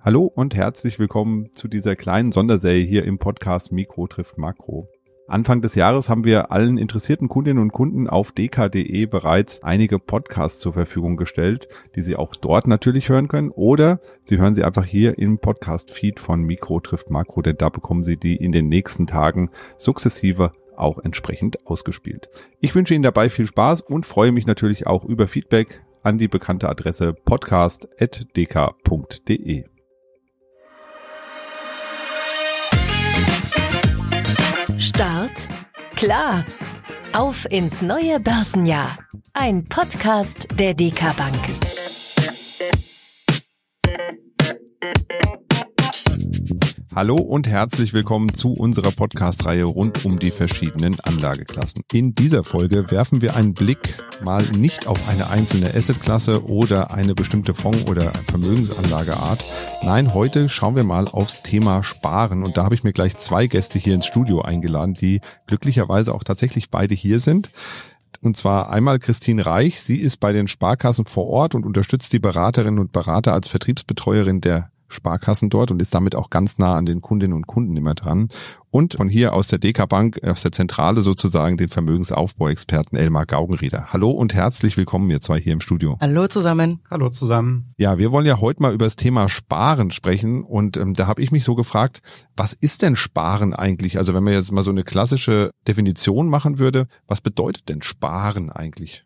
Hallo und herzlich willkommen zu dieser kleinen Sonderserie hier im Podcast Mikro trifft Makro. Anfang des Jahres haben wir allen interessierten Kundinnen und Kunden auf dk.de bereits einige Podcasts zur Verfügung gestellt, die Sie auch dort natürlich hören können oder Sie hören sie einfach hier im Podcast-Feed von Mikro trifft Makro, denn da bekommen Sie die in den nächsten Tagen sukzessive auch entsprechend ausgespielt. Ich wünsche Ihnen dabei viel Spaß und freue mich natürlich auch über Feedback an die bekannte Adresse podcast.dk.de. klar. Auf ins neue Börsenjahr. Ein Podcast der DK Bank. Hallo und herzlich willkommen zu unserer Podcast-Reihe rund um die verschiedenen Anlageklassen. In dieser Folge werfen wir einen Blick mal nicht auf eine einzelne Assetklasse oder eine bestimmte Fonds- oder Vermögensanlageart. Nein, heute schauen wir mal aufs Thema Sparen und da habe ich mir gleich zwei Gäste hier ins Studio eingeladen, die glücklicherweise auch tatsächlich beide hier sind. Und zwar einmal Christine Reich. Sie ist bei den Sparkassen vor Ort und unterstützt die Beraterinnen und Berater als Vertriebsbetreuerin der Sparkassen dort und ist damit auch ganz nah an den Kundinnen und Kunden immer dran. Und von hier aus der DK Bank, aus der Zentrale sozusagen, den Vermögensaufbauexperten Elmar Gaugenrieder. Hallo und herzlich willkommen, ihr zwei hier im Studio. Hallo zusammen. Hallo zusammen. Ja, wir wollen ja heute mal über das Thema Sparen sprechen und ähm, da habe ich mich so gefragt, was ist denn Sparen eigentlich? Also wenn man jetzt mal so eine klassische Definition machen würde, was bedeutet denn Sparen eigentlich?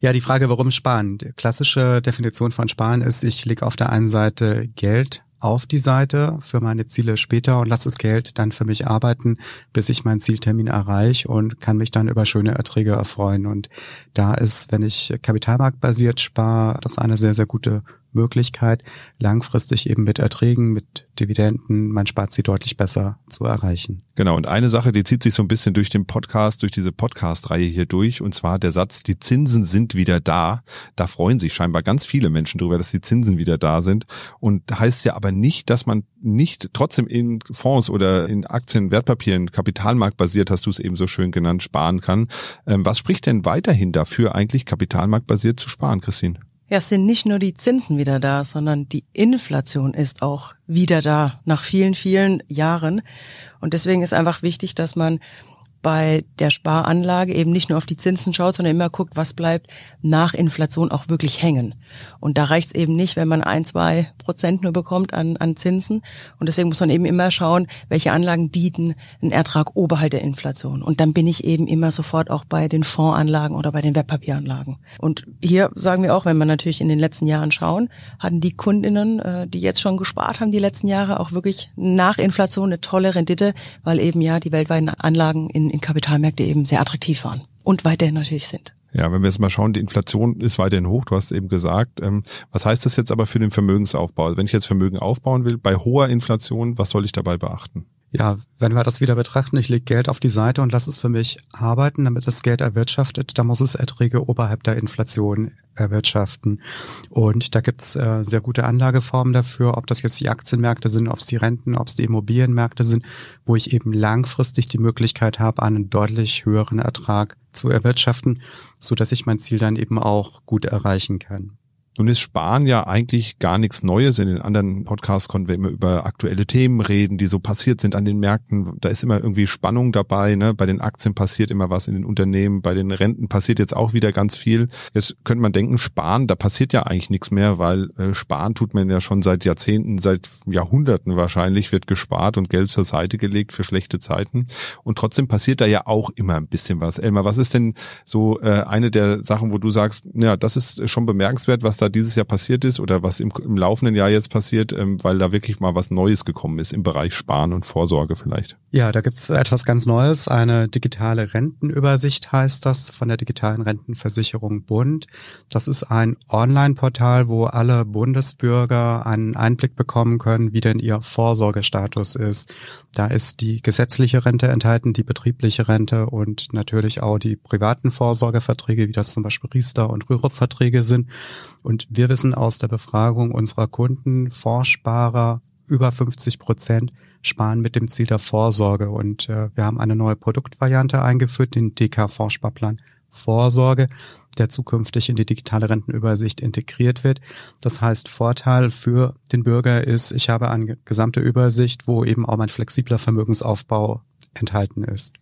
Ja, die Frage, warum sparen? Die klassische Definition von sparen ist, ich lege auf der einen Seite Geld auf die Seite für meine Ziele später und lasse das Geld dann für mich arbeiten, bis ich meinen Zieltermin erreiche und kann mich dann über schöne Erträge erfreuen. Und da ist, wenn ich kapitalmarktbasiert spare, das eine sehr, sehr gute Möglichkeit, langfristig eben mit Erträgen, mit Dividenden mein Sparziel deutlich besser zu erreichen. Genau, und eine Sache, die zieht sich so ein bisschen durch den Podcast, durch diese Podcast-Reihe hier durch, und zwar der Satz, die Zinsen sind wieder da. Da freuen sich scheinbar ganz viele Menschen drüber, dass die Zinsen wieder da sind. Und heißt ja aber nicht, dass man nicht trotzdem in Fonds oder in Aktien, Wertpapieren, kapitalmarktbasiert, hast du es eben so schön genannt, sparen kann. Ähm, was spricht denn weiterhin dafür, eigentlich kapitalmarktbasiert zu sparen, Christine? Ja, es sind nicht nur die Zinsen wieder da, sondern die Inflation ist auch wieder da nach vielen, vielen Jahren. Und deswegen ist einfach wichtig, dass man bei der Sparanlage eben nicht nur auf die Zinsen schaut, sondern immer guckt, was bleibt nach Inflation auch wirklich hängen. Und da reicht es eben nicht, wenn man ein, zwei Prozent nur bekommt an, an Zinsen. Und deswegen muss man eben immer schauen, welche Anlagen bieten einen Ertrag oberhalb der Inflation. Und dann bin ich eben immer sofort auch bei den Fondsanlagen oder bei den Wertpapieranlagen. Und hier sagen wir auch, wenn wir natürlich in den letzten Jahren schauen, hatten die Kundinnen, äh, die jetzt schon gespart haben, die letzten Jahre auch wirklich nach Inflation eine tolle Rendite, weil eben ja die weltweiten Anlagen in in Kapitalmärkte eben sehr attraktiv waren und weiterhin natürlich sind. Ja, wenn wir jetzt mal schauen, die Inflation ist weiterhin hoch, du hast eben gesagt. Ähm, was heißt das jetzt aber für den Vermögensaufbau? Also wenn ich jetzt Vermögen aufbauen will, bei hoher Inflation, was soll ich dabei beachten? Ja, wenn wir das wieder betrachten, ich lege Geld auf die Seite und lasse es für mich arbeiten, damit das Geld erwirtschaftet, dann muss es Erträge oberhalb der Inflation erwirtschaften. Und da gibt's äh, sehr gute Anlageformen dafür, ob das jetzt die Aktienmärkte sind, ob es die Renten, ob es die Immobilienmärkte sind, wo ich eben langfristig die Möglichkeit habe, einen deutlich höheren Ertrag zu erwirtschaften, so dass ich mein Ziel dann eben auch gut erreichen kann. Nun ist Sparen ja eigentlich gar nichts Neues. In den anderen Podcasts konnten wir immer über aktuelle Themen reden, die so passiert sind an den Märkten. Da ist immer irgendwie Spannung dabei. Ne? Bei den Aktien passiert immer was in den Unternehmen, bei den Renten passiert jetzt auch wieder ganz viel. Jetzt könnte man denken, Sparen, da passiert ja eigentlich nichts mehr, weil äh, Sparen tut man ja schon seit Jahrzehnten, seit Jahrhunderten wahrscheinlich, wird gespart und Geld zur Seite gelegt für schlechte Zeiten. Und trotzdem passiert da ja auch immer ein bisschen was. Elmar, was ist denn so äh, eine der Sachen, wo du sagst, ja, das ist schon bemerkenswert, was da dieses Jahr passiert ist oder was im, im laufenden Jahr jetzt passiert, ähm, weil da wirklich mal was Neues gekommen ist im Bereich Sparen und Vorsorge vielleicht? Ja, da gibt's etwas ganz Neues. Eine digitale Rentenübersicht heißt das von der digitalen Rentenversicherung Bund. Das ist ein Online-Portal, wo alle Bundesbürger einen Einblick bekommen können, wie denn ihr Vorsorgestatus ist. Da ist die gesetzliche Rente enthalten, die betriebliche Rente und natürlich auch die privaten Vorsorgeverträge, wie das zum Beispiel Riester und Rürup-Verträge sind. Und wir wissen aus der Befragung unserer Kunden, Vorsparer über 50 Prozent sparen mit dem Ziel der Vorsorge. Und äh, wir haben eine neue Produktvariante eingeführt, den DK-Vorsparplan Vorsorge. der zukünftig in die digitale Rentenübersicht integriert wird. Das heißt, Vorteil für den Bürger ist, ich habe eine gesamte Übersicht, wo eben auch mein flexibler Vermögensaufbau enthalten ist.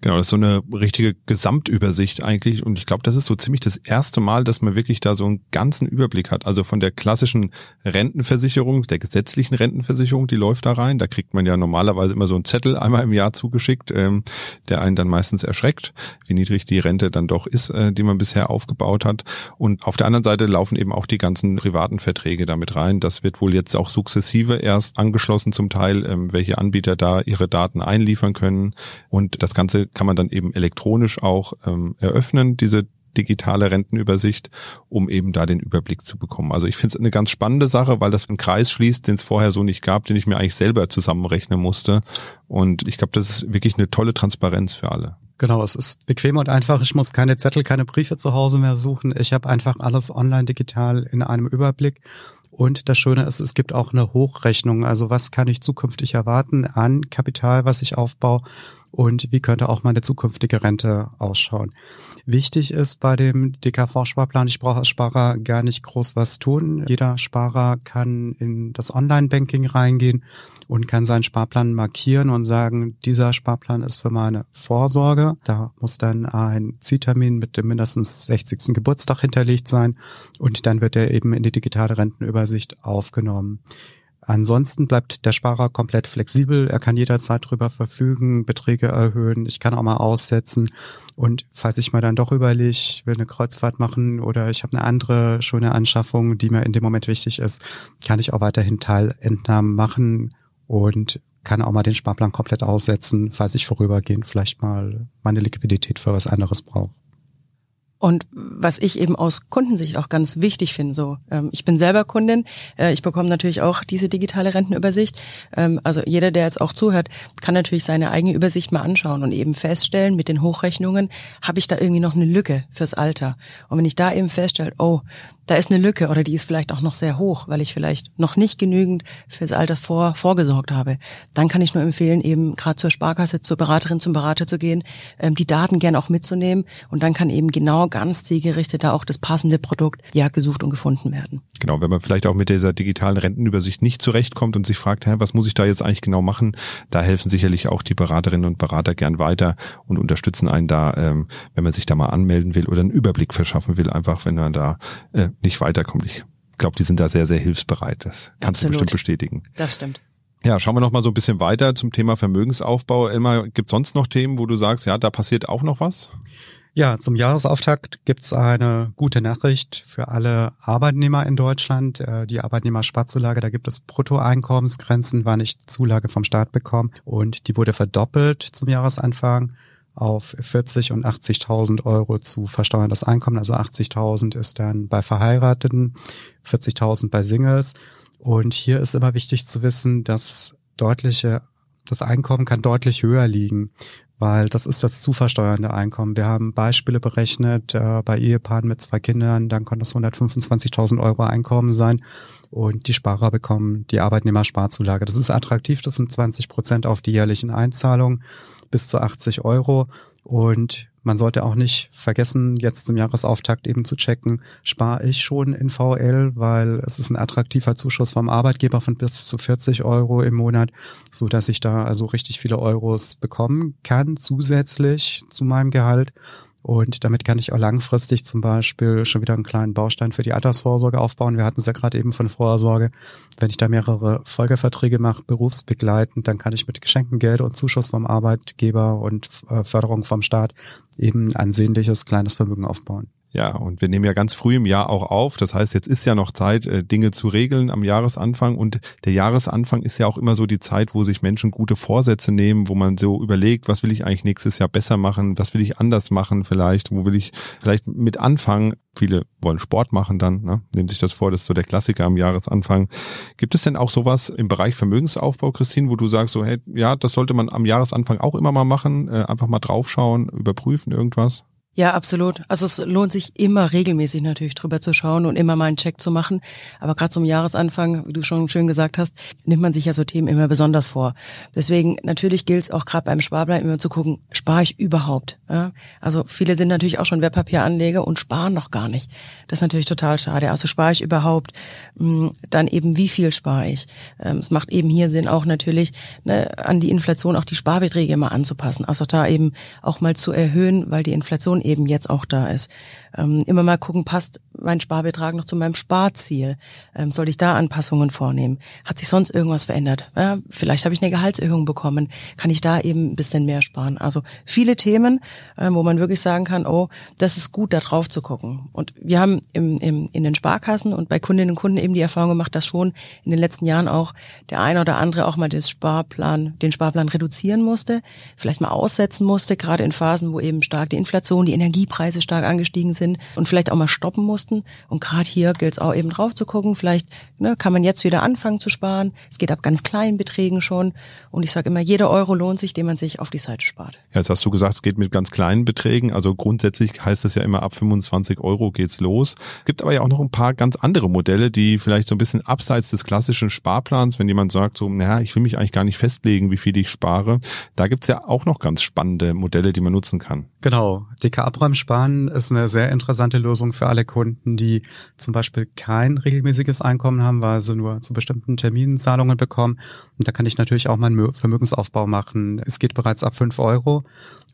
Genau, das ist so eine richtige Gesamtübersicht eigentlich. Und ich glaube, das ist so ziemlich das erste Mal, dass man wirklich da so einen ganzen Überblick hat. Also von der klassischen Rentenversicherung, der gesetzlichen Rentenversicherung, die läuft da rein. Da kriegt man ja normalerweise immer so einen Zettel einmal im Jahr zugeschickt, ähm, der einen dann meistens erschreckt, wie niedrig die Rente dann doch ist, äh, die man bisher aufgebaut hat. Und auf der anderen Seite laufen eben auch die ganzen privaten Verträge damit rein. Das wird wohl jetzt auch sukzessive erst angeschlossen zum Teil, ähm, welche Anbieter da ihre Daten einliefern können. Und das Ganze kann man dann eben elektronisch auch ähm, eröffnen, diese digitale Rentenübersicht, um eben da den Überblick zu bekommen. Also ich finde es eine ganz spannende Sache, weil das einen Kreis schließt, den es vorher so nicht gab, den ich mir eigentlich selber zusammenrechnen musste. Und ich glaube, das ist wirklich eine tolle Transparenz für alle. Genau, es ist bequem und einfach. Ich muss keine Zettel, keine Briefe zu Hause mehr suchen. Ich habe einfach alles online digital in einem Überblick und das Schöne ist, es gibt auch eine Hochrechnung. Also was kann ich zukünftig erwarten an Kapital, was ich aufbaue und wie könnte auch meine zukünftige Rente ausschauen. Wichtig ist bei dem DKV-Sparplan, ich brauche als Sparer gar nicht groß was tun. Jeder Sparer kann in das Online-Banking reingehen und kann seinen Sparplan markieren und sagen, dieser Sparplan ist für meine Vorsorge. Da muss dann ein Zieltermin mit dem mindestens 60. Geburtstag hinterlegt sein und dann wird er eben in die digitale Rentenübersicht aufgenommen. Ansonsten bleibt der Sparer komplett flexibel. Er kann jederzeit drüber verfügen, Beträge erhöhen. Ich kann auch mal aussetzen. Und falls ich mal dann doch überlege, will eine Kreuzfahrt machen oder ich habe eine andere schöne Anschaffung, die mir in dem Moment wichtig ist, kann ich auch weiterhin Teilentnahmen machen und kann auch mal den Sparplan komplett aussetzen, falls ich vorübergehend vielleicht mal meine Liquidität für was anderes brauche. Und was ich eben aus Kundensicht auch ganz wichtig finde, so ähm, ich bin selber Kundin, äh, ich bekomme natürlich auch diese digitale Rentenübersicht. Ähm, also jeder, der jetzt auch zuhört, kann natürlich seine eigene Übersicht mal anschauen und eben feststellen, mit den Hochrechnungen habe ich da irgendwie noch eine Lücke fürs Alter. Und wenn ich da eben feststelle, oh, da ist eine Lücke oder die ist vielleicht auch noch sehr hoch, weil ich vielleicht noch nicht genügend fürs Alter vor, vorgesorgt habe, dann kann ich nur empfehlen, eben gerade zur Sparkasse, zur Beraterin, zum Berater zu gehen, ähm, die Daten gern auch mitzunehmen und dann kann eben genau ganz zielgerichtet da auch das passende Produkt ja gesucht und gefunden werden. Genau, wenn man vielleicht auch mit dieser digitalen Rentenübersicht nicht zurechtkommt und sich fragt, hä, was muss ich da jetzt eigentlich genau machen, da helfen sicherlich auch die Beraterinnen und Berater gern weiter und unterstützen einen da, ähm, wenn man sich da mal anmelden will oder einen Überblick verschaffen will, einfach wenn man da äh, nicht weiterkommt. Ich glaube, die sind da sehr, sehr hilfsbereit. Das kannst Absolut. du bestimmt bestätigen. Das stimmt. Ja, schauen wir noch mal so ein bisschen weiter zum Thema Vermögensaufbau. Elmar, gibt sonst noch Themen, wo du sagst, ja, da passiert auch noch was? Ja, zum Jahresauftakt gibt's eine gute Nachricht für alle Arbeitnehmer in Deutschland. Äh, die Arbeitnehmersparzulage, da gibt es Bruttoeinkommensgrenzen, war nicht Zulage vom Staat bekommen und die wurde verdoppelt zum Jahresanfang auf 40 und 80.000 Euro zu versteuerndes Einkommen. Also 80.000 ist dann bei Verheirateten, 40.000 bei Singles. Und hier ist immer wichtig zu wissen, dass deutliche, das Einkommen kann deutlich höher liegen, weil das ist das zu versteuernde Einkommen. Wir haben Beispiele berechnet äh, bei Ehepaaren mit zwei Kindern, dann kann das 125.000 Euro Einkommen sein und die Sparer bekommen die Arbeitnehmersparzulage. Das ist attraktiv, das sind 20 Prozent auf die jährlichen Einzahlungen bis zu 80 Euro. Und man sollte auch nicht vergessen, jetzt zum Jahresauftakt eben zu checken, spare ich schon in VL, weil es ist ein attraktiver Zuschuss vom Arbeitgeber von bis zu 40 Euro im Monat, so dass ich da also richtig viele Euros bekommen kann zusätzlich zu meinem Gehalt. Und damit kann ich auch langfristig zum Beispiel schon wieder einen kleinen Baustein für die Altersvorsorge aufbauen. Wir hatten es ja gerade eben von Vorsorge. Wenn ich da mehrere Folgeverträge mache, berufsbegleitend, dann kann ich mit Geschenkengeld und Zuschuss vom Arbeitgeber und äh, Förderung vom Staat eben ein ansehnliches kleines Vermögen aufbauen. Ja, und wir nehmen ja ganz früh im Jahr auch auf. Das heißt, jetzt ist ja noch Zeit, äh, Dinge zu regeln am Jahresanfang. Und der Jahresanfang ist ja auch immer so die Zeit, wo sich Menschen gute Vorsätze nehmen, wo man so überlegt, was will ich eigentlich nächstes Jahr besser machen? Was will ich anders machen vielleicht? Wo will ich vielleicht mit anfangen? Viele wollen Sport machen dann, ne? nehmen sich das vor, das ist so der Klassiker am Jahresanfang. Gibt es denn auch sowas im Bereich Vermögensaufbau, Christine, wo du sagst so, hey, ja, das sollte man am Jahresanfang auch immer mal machen, äh, einfach mal draufschauen, überprüfen irgendwas? Ja, absolut. Also es lohnt sich immer regelmäßig natürlich drüber zu schauen und immer mal einen Check zu machen. Aber gerade zum Jahresanfang, wie du schon schön gesagt hast, nimmt man sich ja so Themen immer besonders vor. Deswegen natürlich gilt es auch gerade beim Sparplan immer zu gucken, spare ich überhaupt? Ja? Also viele sind natürlich auch schon Wertpapieranleger und sparen noch gar nicht. Das ist natürlich total schade. Also spare ich überhaupt? Hm, dann eben wie viel spare ich? Ähm, es macht eben hier Sinn auch natürlich ne, an die Inflation auch die Sparbeträge immer anzupassen. Also da eben auch mal zu erhöhen, weil die Inflation eben jetzt auch da ist. Ähm, immer mal gucken, passt mein Sparbetrag noch zu meinem Sparziel? Ähm, soll ich da Anpassungen vornehmen? Hat sich sonst irgendwas verändert? Ja, vielleicht habe ich eine Gehaltserhöhung bekommen. Kann ich da eben ein bisschen mehr sparen? Also viele Themen, ähm, wo man wirklich sagen kann, oh, das ist gut, da drauf zu gucken. Und wir haben im, im, in den Sparkassen und bei Kundinnen und Kunden eben die Erfahrung gemacht, dass schon in den letzten Jahren auch der eine oder andere auch mal den Sparplan, den Sparplan reduzieren musste, vielleicht mal aussetzen musste, gerade in Phasen, wo eben stark die Inflation, die Energiepreise stark angestiegen sind und vielleicht auch mal stoppen mussten. Und gerade hier gilt es auch eben drauf zu gucken. Vielleicht ne, kann man jetzt wieder anfangen zu sparen. Es geht ab ganz kleinen Beträgen schon. Und ich sage immer, jeder Euro lohnt sich, den man sich auf die Seite spart. Ja, jetzt hast du gesagt, es geht mit ganz kleinen Beträgen. Also grundsätzlich heißt es ja immer, ab 25 Euro geht's los. Gibt aber ja auch noch ein paar ganz andere Modelle, die vielleicht so ein bisschen abseits des klassischen Sparplans, wenn jemand sagt, so, naja, ich will mich eigentlich gar nicht festlegen, wie viel ich spare. Da gibt's ja auch noch ganz spannende Modelle, die man nutzen kann. Genau. DK Abräumsparen ist eine sehr interessante Lösung für alle Kunden, die zum Beispiel kein regelmäßiges Einkommen haben, weil sie nur zu bestimmten Terminen Zahlungen bekommen. Und da kann ich natürlich auch meinen Vermögensaufbau machen. Es geht bereits ab fünf Euro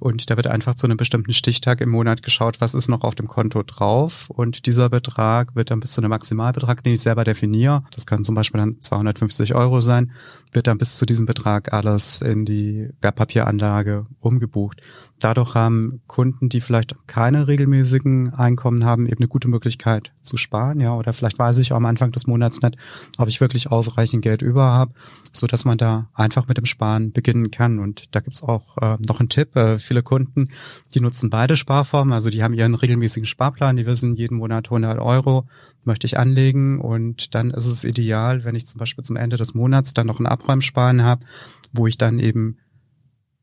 und da wird einfach zu einem bestimmten Stichtag im Monat geschaut, was ist noch auf dem Konto drauf. Und dieser Betrag wird dann bis zu einem Maximalbetrag, den ich selber definiere, das kann zum Beispiel dann 250 Euro sein, wird dann bis zu diesem Betrag alles in die Wertpapieranlage umgebucht. Dadurch haben Kunden, die vielleicht keine regelmäßigen Einkommen haben, eben eine gute Möglichkeit zu sparen, ja, oder vielleicht weiß ich auch am Anfang des Monats nicht, ob ich wirklich ausreichend Geld über habe, so dass man da einfach mit dem Sparen beginnen kann. Und da gibt's auch äh, noch einen Tipp. Äh, viele Kunden, die nutzen beide Sparformen, also die haben ihren regelmäßigen Sparplan, die wissen, jeden Monat 100 Euro möchte ich anlegen und dann ist es ideal, wenn ich zum Beispiel zum Ende des Monats dann noch ein Abräumsparen habe, wo ich dann eben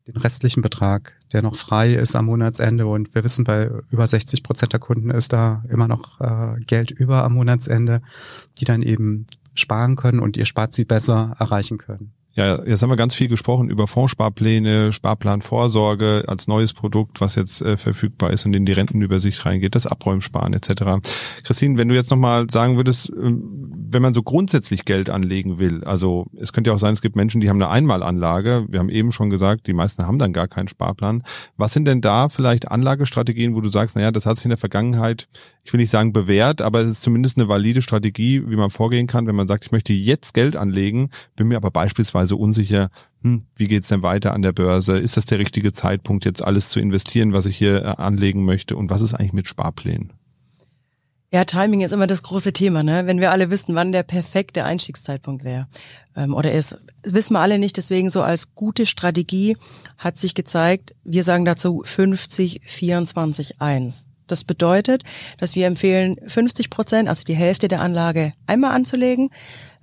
den restlichen Betrag, der noch frei ist am Monatsende. Und wir wissen, bei über 60 Prozent der Kunden ist da immer noch äh, Geld über am Monatsende, die dann eben sparen können und ihr Sparziel besser erreichen können. Ja, jetzt haben wir ganz viel gesprochen über Fondssparpläne, Sparplanvorsorge als neues Produkt, was jetzt äh, verfügbar ist und in die Rentenübersicht reingeht, das Abräumsparen etc. Christine, wenn du jetzt nochmal sagen würdest, äh, wenn man so grundsätzlich Geld anlegen will, also es könnte ja auch sein, es gibt Menschen, die haben eine Einmalanlage, wir haben eben schon gesagt, die meisten haben dann gar keinen Sparplan. Was sind denn da vielleicht Anlagestrategien, wo du sagst, naja, das hat sich in der Vergangenheit, ich will nicht sagen bewährt, aber es ist zumindest eine valide Strategie, wie man vorgehen kann, wenn man sagt, ich möchte jetzt Geld anlegen, bin mir aber beispielsweise beispielsweise unsicher, hm, wie geht's denn weiter an der Börse? Ist das der richtige Zeitpunkt, jetzt alles zu investieren, was ich hier äh, anlegen möchte? Und was ist eigentlich mit Sparplänen? Ja, Timing ist immer das große Thema, ne? Wenn wir alle wissen, wann der perfekte Einstiegszeitpunkt wäre. Ähm, oder ist, wissen wir alle nicht, deswegen so als gute Strategie hat sich gezeigt, wir sagen dazu 50, 24, 1. Das bedeutet, dass wir empfehlen, 50 Prozent, also die Hälfte der Anlage einmal anzulegen,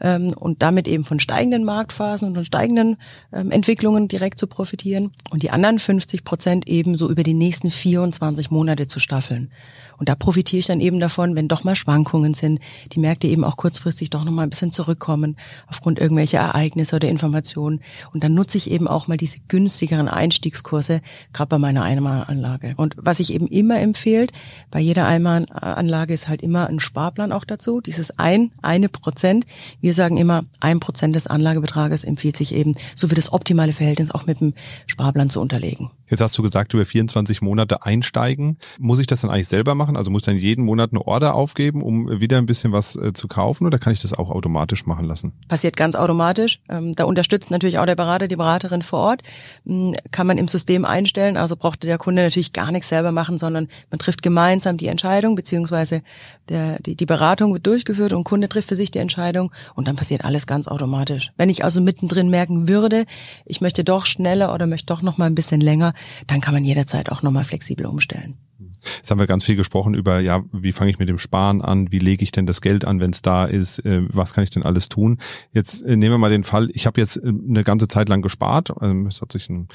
ähm, und damit eben von steigenden Marktphasen und von steigenden ähm, Entwicklungen direkt zu profitieren und die anderen 50 Prozent eben so über die nächsten 24 Monate zu staffeln. Und da profitiere ich dann eben davon, wenn doch mal Schwankungen sind, die Märkte eben auch kurzfristig doch nochmal ein bisschen zurückkommen aufgrund irgendwelcher Ereignisse oder Informationen. Und dann nutze ich eben auch mal diese günstigeren Einstiegskurse, gerade bei meiner Einmalanlage. Und was ich eben immer empfehle, bei jeder Einmalanlage ist halt immer ein Sparplan auch dazu. Dieses ein, eine Prozent. Wir sagen immer, ein Prozent des Anlagebetrages empfiehlt sich eben, so wie das optimale Verhältnis auch mit dem Sparplan zu unterlegen. Jetzt hast du gesagt, über 24 Monate einsteigen. Muss ich das dann eigentlich selber machen? Also muss ich dann jeden Monat eine Order aufgeben, um wieder ein bisschen was äh, zu kaufen oder kann ich das auch automatisch machen lassen? Passiert ganz automatisch. Ähm, da unterstützt natürlich auch der Berater, die Beraterin vor Ort. Ähm, kann man im System einstellen. Also braucht der Kunde natürlich gar nichts selber machen, sondern man trifft gemeinsam die Entscheidung, beziehungsweise der, die, die Beratung wird durchgeführt und Kunde trifft für sich die Entscheidung und dann passiert alles ganz automatisch. Wenn ich also mittendrin merken würde, ich möchte doch schneller oder möchte doch noch mal ein bisschen länger, dann kann man jederzeit auch nochmal flexibel umstellen. Jetzt haben wir ganz viel gesprochen über, ja, wie fange ich mit dem Sparen an, wie lege ich denn das Geld an, wenn es da ist, äh, was kann ich denn alles tun? Jetzt äh, nehmen wir mal den Fall, ich habe jetzt äh, eine ganze Zeit lang gespart, ähm, es hat sich ein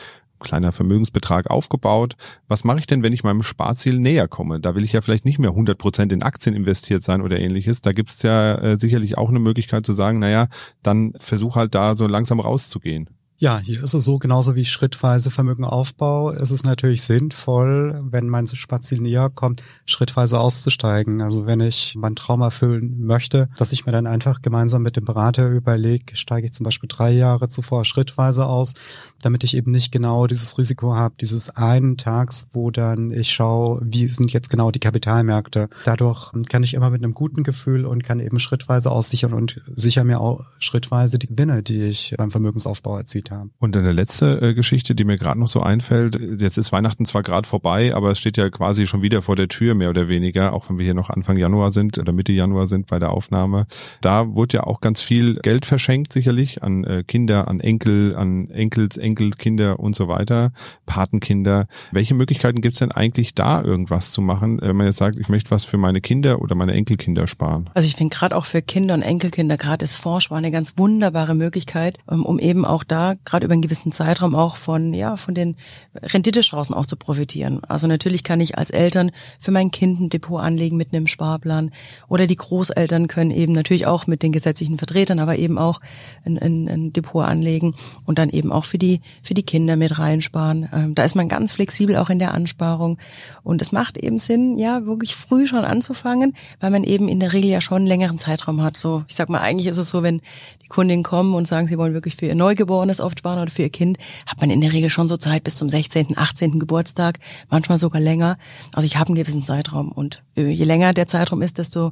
kleiner Vermögensbetrag aufgebaut. Was mache ich denn, wenn ich meinem Sparziel näher komme? Da will ich ja vielleicht nicht mehr 100 Prozent in Aktien investiert sein oder ähnliches. Da gibt es ja äh, sicherlich auch eine Möglichkeit zu sagen, naja, dann versuch halt da so langsam rauszugehen. Ja, hier ist es so, genauso wie schrittweise Vermögenaufbau, ist es natürlich sinnvoll, wenn mein Sparziel näher kommt, schrittweise auszusteigen. Also wenn ich meinen Traum erfüllen möchte, dass ich mir dann einfach gemeinsam mit dem Berater überlege, steige ich zum Beispiel drei Jahre zuvor schrittweise aus, damit ich eben nicht genau dieses Risiko habe, dieses einen Tags, wo dann ich schaue, wie sind jetzt genau die Kapitalmärkte. Dadurch kann ich immer mit einem guten Gefühl und kann eben schrittweise aussichern und sicher mir auch schrittweise die Gewinne, die ich beim Vermögensaufbau erzielt habe haben. Und eine letzte äh, Geschichte, die mir gerade noch so einfällt, jetzt ist Weihnachten zwar gerade vorbei, aber es steht ja quasi schon wieder vor der Tür, mehr oder weniger, auch wenn wir hier noch Anfang Januar sind oder Mitte Januar sind bei der Aufnahme. Da wurde ja auch ganz viel Geld verschenkt, sicherlich, an äh, Kinder, an Enkel, an Enkels, Enkelkinder und so weiter, Patenkinder. Welche Möglichkeiten gibt es denn eigentlich da, irgendwas zu machen, wenn man jetzt sagt, ich möchte was für meine Kinder oder meine Enkelkinder sparen? Also ich finde gerade auch für Kinder und Enkelkinder, gerade ist Vorsparen eine ganz wunderbare Möglichkeit, ähm, um eben auch da gerade über einen gewissen Zeitraum auch von, ja, von den Renditechancen auch zu profitieren. Also natürlich kann ich als Eltern für mein Kind ein Depot anlegen mit einem Sparplan oder die Großeltern können eben natürlich auch mit den gesetzlichen Vertretern, aber eben auch ein, ein, ein Depot anlegen und dann eben auch für die, für die Kinder mit reinsparen. Ähm, da ist man ganz flexibel auch in der Ansparung und es macht eben Sinn, ja, wirklich früh schon anzufangen, weil man eben in der Regel ja schon einen längeren Zeitraum hat. So, ich sag mal, eigentlich ist es so, wenn die Kundinnen kommen und sagen, sie wollen wirklich für ihr Neugeborenes auf Aufsparen oder für ihr Kind, hat man in der Regel schon so Zeit bis zum 16., 18. Geburtstag, manchmal sogar länger. Also ich habe einen gewissen Zeitraum und äh, je länger der Zeitraum ist, desto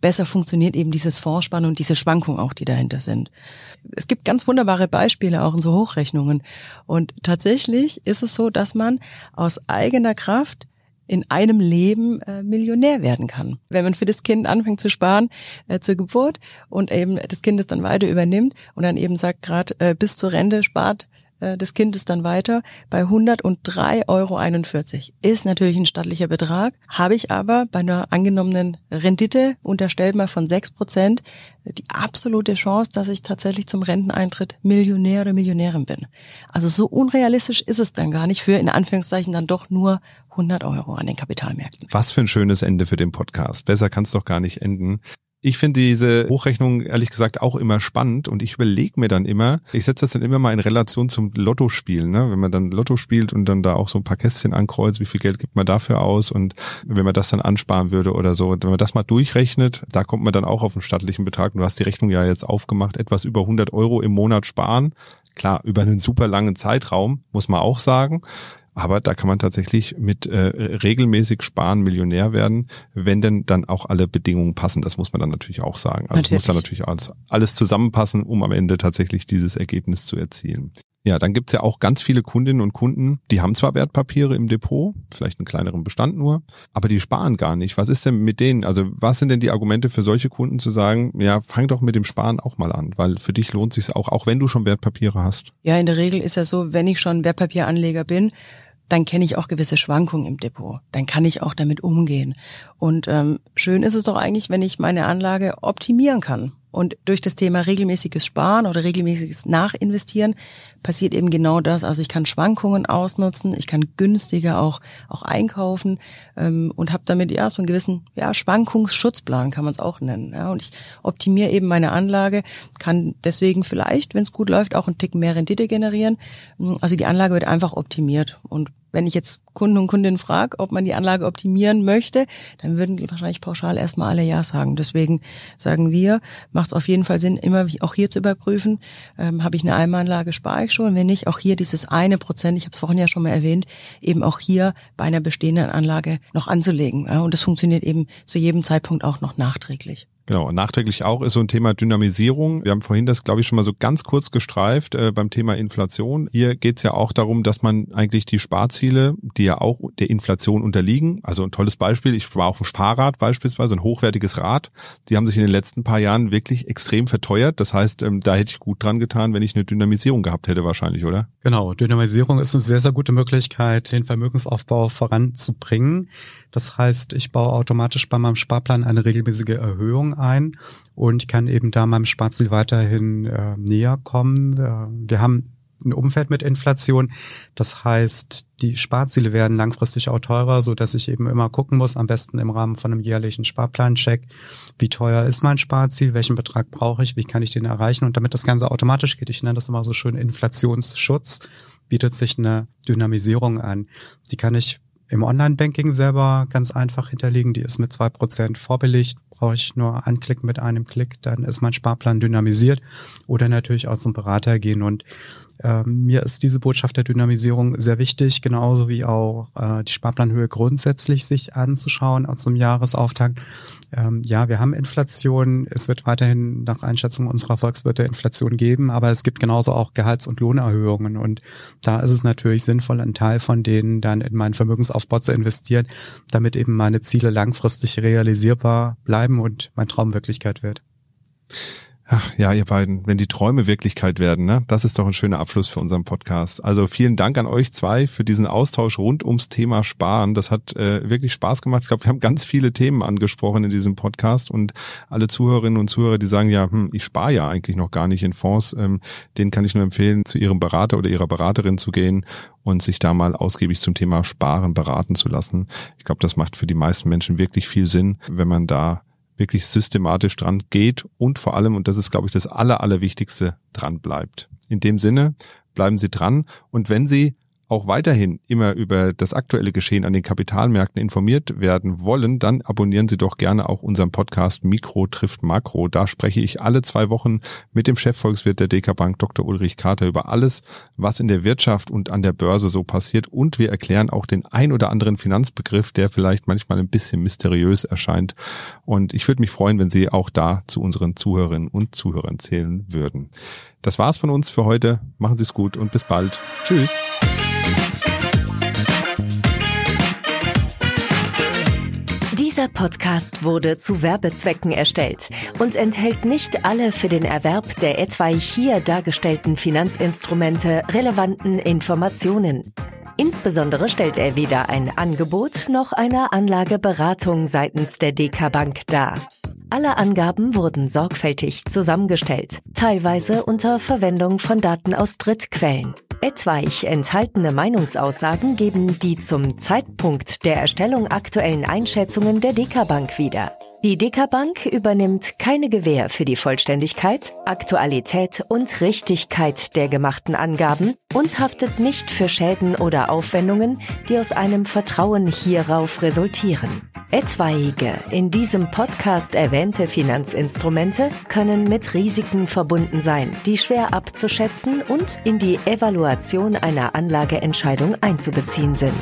besser funktioniert eben dieses Vorspannen und diese Schwankungen auch, die dahinter sind. Es gibt ganz wunderbare Beispiele auch in so Hochrechnungen. Und tatsächlich ist es so, dass man aus eigener Kraft in einem Leben äh, Millionär werden kann. Wenn man für das Kind anfängt zu sparen äh, zur Geburt und eben das Kind es dann weiter übernimmt und dann eben sagt gerade äh, bis zur Rente spart des Kindes dann weiter bei 103,41 Euro. Ist natürlich ein stattlicher Betrag, habe ich aber bei einer angenommenen Rendite, unterstellt mal von 6 Prozent, die absolute Chance, dass ich tatsächlich zum Renteneintritt Millionär oder Millionärin bin. Also so unrealistisch ist es dann gar nicht für, in Anführungszeichen, dann doch nur 100 Euro an den Kapitalmärkten. Was für ein schönes Ende für den Podcast. Besser kann es doch gar nicht enden. Ich finde diese Hochrechnung ehrlich gesagt auch immer spannend und ich überlege mir dann immer, ich setze das dann immer mal in Relation zum Lottospiel, ne? Wenn man dann Lotto spielt und dann da auch so ein paar Kästchen ankreuzt, wie viel Geld gibt man dafür aus und wenn man das dann ansparen würde oder so, wenn man das mal durchrechnet, da kommt man dann auch auf einen stattlichen Betrag. Du hast die Rechnung ja jetzt aufgemacht, etwas über 100 Euro im Monat sparen. Klar, über einen super langen Zeitraum, muss man auch sagen. Aber da kann man tatsächlich mit äh, regelmäßig sparen Millionär werden, wenn denn dann auch alle Bedingungen passen. Das muss man dann natürlich auch sagen. Also natürlich. muss dann natürlich alles, alles zusammenpassen, um am Ende tatsächlich dieses Ergebnis zu erzielen. Ja, dann gibt's ja auch ganz viele Kundinnen und Kunden, die haben zwar Wertpapiere im Depot, vielleicht einen kleineren Bestand nur, aber die sparen gar nicht. Was ist denn mit denen? Also was sind denn die Argumente für solche Kunden zu sagen, ja, fang doch mit dem Sparen auch mal an, weil für dich lohnt sich's auch, auch wenn du schon Wertpapiere hast. Ja, in der Regel ist ja so, wenn ich schon Wertpapieranleger bin, dann kenne ich auch gewisse Schwankungen im Depot. Dann kann ich auch damit umgehen. Und ähm, schön ist es doch eigentlich, wenn ich meine Anlage optimieren kann. Und durch das Thema regelmäßiges Sparen oder regelmäßiges Nachinvestieren passiert eben genau das. Also ich kann Schwankungen ausnutzen, ich kann günstiger auch auch einkaufen ähm, und habe damit ja so einen gewissen ja Schwankungsschutzplan kann man es auch nennen. Ja, und ich optimiere eben meine Anlage, kann deswegen vielleicht, wenn es gut läuft, auch einen Tick mehr Rendite generieren. Also die Anlage wird einfach optimiert und wenn ich jetzt Kunden und Kundinnen frage, ob man die Anlage optimieren möchte, dann würden wahrscheinlich pauschal erstmal alle Ja sagen. Deswegen sagen wir, macht es auf jeden Fall Sinn, immer auch hier zu überprüfen, ähm, habe ich eine Eimeranlage, spare ich schon, wenn nicht, auch hier dieses eine Prozent, ich habe es vorhin ja schon mal erwähnt, eben auch hier bei einer bestehenden Anlage noch anzulegen. Ja, und das funktioniert eben zu jedem Zeitpunkt auch noch nachträglich. Genau, und nachträglich auch ist so ein Thema Dynamisierung. Wir haben vorhin das, glaube ich, schon mal so ganz kurz gestreift äh, beim Thema Inflation. Hier geht es ja auch darum, dass man eigentlich die Sparziele, die ja auch der Inflation unterliegen, also ein tolles Beispiel, ich war auf dem Fahrrad beispielsweise, ein hochwertiges Rad, die haben sich in den letzten paar Jahren wirklich extrem verteuert. Das heißt, ähm, da hätte ich gut dran getan, wenn ich eine Dynamisierung gehabt hätte wahrscheinlich, oder? Genau, Dynamisierung ist eine sehr, sehr gute Möglichkeit, den Vermögensaufbau voranzubringen. Das heißt, ich baue automatisch bei meinem Sparplan eine regelmäßige Erhöhung ein und kann eben da meinem Sparziel weiterhin äh, näher kommen. Äh, wir haben ein Umfeld mit Inflation. Das heißt, die Sparziele werden langfristig auch teurer, so dass ich eben immer gucken muss, am besten im Rahmen von einem jährlichen Sparplancheck, wie teuer ist mein Sparziel, welchen Betrag brauche ich, wie kann ich den erreichen und damit das Ganze automatisch geht, ich nenne das immer so schön Inflationsschutz, bietet sich eine Dynamisierung an. Die kann ich im Online-Banking selber ganz einfach hinterlegen. Die ist mit zwei Prozent vorbelegt. Brauche ich nur anklicken mit einem Klick, dann ist mein Sparplan dynamisiert. Oder natürlich auch zum Berater gehen. Und äh, mir ist diese Botschaft der Dynamisierung sehr wichtig, genauso wie auch äh, die Sparplanhöhe grundsätzlich sich anzuschauen zum Jahresauftakt ähm, ja, wir haben Inflation. Es wird weiterhin nach Einschätzung unserer Volkswirte Inflation geben, aber es gibt genauso auch Gehalts- und Lohnerhöhungen. Und da ist es natürlich sinnvoll, einen Teil von denen dann in meinen Vermögensaufbau zu investieren, damit eben meine Ziele langfristig realisierbar bleiben und mein Traum Wirklichkeit wird. Ach, ja, ihr beiden, wenn die Träume Wirklichkeit werden, ne? Das ist doch ein schöner Abschluss für unseren Podcast. Also vielen Dank an euch zwei für diesen Austausch rund ums Thema Sparen. Das hat äh, wirklich Spaß gemacht. Ich glaube, wir haben ganz viele Themen angesprochen in diesem Podcast und alle Zuhörerinnen und Zuhörer, die sagen, ja, hm, ich spare ja eigentlich noch gar nicht in Fonds, ähm, denen kann ich nur empfehlen, zu ihrem Berater oder ihrer Beraterin zu gehen und sich da mal ausgiebig zum Thema Sparen beraten zu lassen. Ich glaube, das macht für die meisten Menschen wirklich viel Sinn, wenn man da wirklich systematisch dran geht und vor allem, und das ist, glaube ich, das Aller, Allerwichtigste, dran bleibt. In dem Sinne, bleiben Sie dran und wenn Sie auch weiterhin immer über das aktuelle Geschehen an den Kapitalmärkten informiert werden wollen, dann abonnieren Sie doch gerne auch unseren Podcast Mikro trifft Makro. Da spreche ich alle zwei Wochen mit dem Chefvolkswirt der DK Bank, Dr. Ulrich Kater, über alles, was in der Wirtschaft und an der Börse so passiert. Und wir erklären auch den ein oder anderen Finanzbegriff, der vielleicht manchmal ein bisschen mysteriös erscheint. Und ich würde mich freuen, wenn Sie auch da zu unseren Zuhörerinnen und Zuhörern zählen würden. Das war's von uns für heute. Machen Sie es gut und bis bald. Tschüss. Dieser Podcast wurde zu Werbezwecken erstellt und enthält nicht alle für den Erwerb der etwaig hier dargestellten Finanzinstrumente relevanten Informationen. Insbesondere stellt er weder ein Angebot noch eine Anlageberatung seitens der DK Bank dar. Alle Angaben wurden sorgfältig zusammengestellt, teilweise unter Verwendung von Daten aus Drittquellen. Etwaig enthaltene Meinungsaussagen geben die zum Zeitpunkt der Erstellung aktuellen Einschätzungen der Dekabank wieder. Die Dekabank übernimmt keine Gewähr für die Vollständigkeit, Aktualität und Richtigkeit der gemachten Angaben und haftet nicht für Schäden oder Aufwendungen, die aus einem Vertrauen hierauf resultieren. Etwaige in diesem Podcast erwähnte Finanzinstrumente können mit Risiken verbunden sein, die schwer abzuschätzen und in die Evaluation einer Anlageentscheidung einzubeziehen sind.